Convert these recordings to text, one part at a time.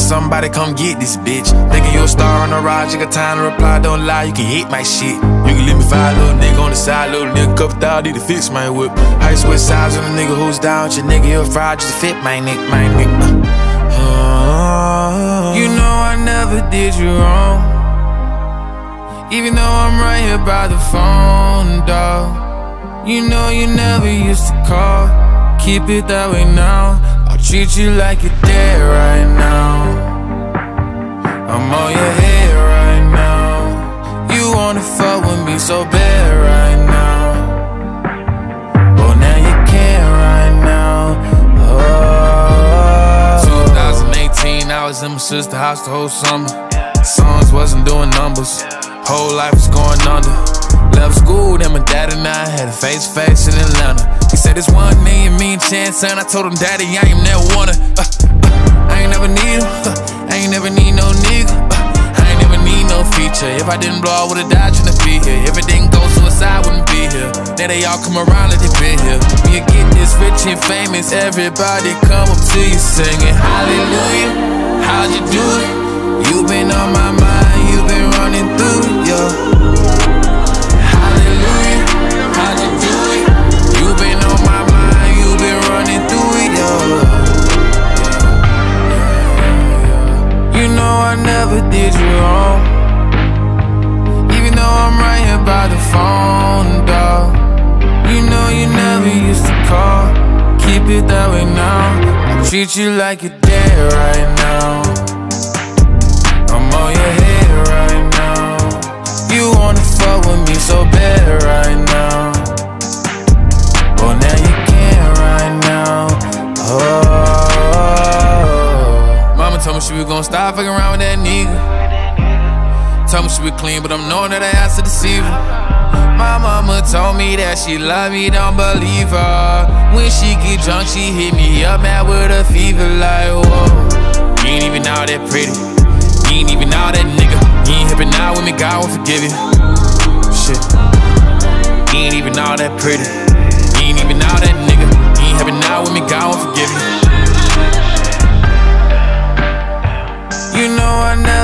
somebody come get this bitch. Thinking you a star on the rise, you got time to reply, don't lie, you can hit my shit. You can leave me five little nigga on the side, little nigga, couple thousand, need to fix my whip. High sweat size on a nigga who's down with your nigga, you're fried just to fit my neck, my neck. Uh, you know I never did you wrong. Even though I'm right here by the phone, dog. You know you never used to call. Keep it that way now. Treat you like you're dead right now. I'm on your head right now. You wanna fuck with me so bad right now. Well, now you can't right now. Oh. 2018, I was in my sister's house the whole summer. Songs wasn't doing numbers. Whole life was going under. Left school, then my and I had a face face in Atlanta. He said it's one million mean chance, son. I told him, Daddy, I ain't never wanna. Uh, uh, I ain't never need him. Uh, I ain't never need no nigga. Uh, I ain't never need no feature. If I didn't blow, I would've died trying to be here. If it didn't go suicide, I wouldn't be here. Now they all come around like they been here. When you get this rich and famous, everybody come up to you singing Hallelujah. How'd you do it? You been on my mind, you been running through, yeah. Never did you wrong. Even though I'm right here by the phone, dog. You know you never used to call. Keep it that way now. I treat you like you're dead right now. I'm on your head right now. You wanna fuck with me so bad right now. Well, now you can't right now. Oh. Mama told me she was gonna stop fucking around with that nigga. Told me she was clean, but I'm knowing that I asked to deceive her. My mama told me that she love me, don't believe her. When she get drunk, she hit me up, mad with a fever, like, whoa. You ain't even all that pretty. You ain't even all that nigga. You ain't hippin' now with me, God will forgive you. Shit. You ain't even all that pretty. You ain't even all that nigga. You ain't hippin' now with me, God will forgive. You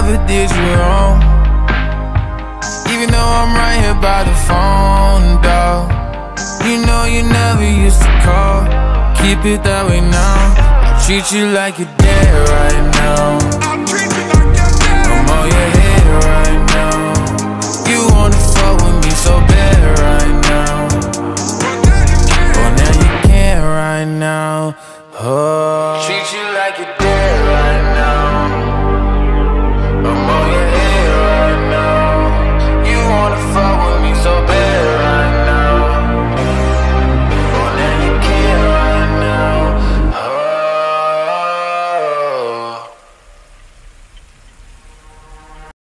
never did you wrong? Even though I'm right here by the phone, dog You know you never used to call. Keep it that way now. I treat you like you're dead right now. I'm on your head right now. You wanna fuck with me so bad right now. Now you can't. Right now. Oh. Treat you like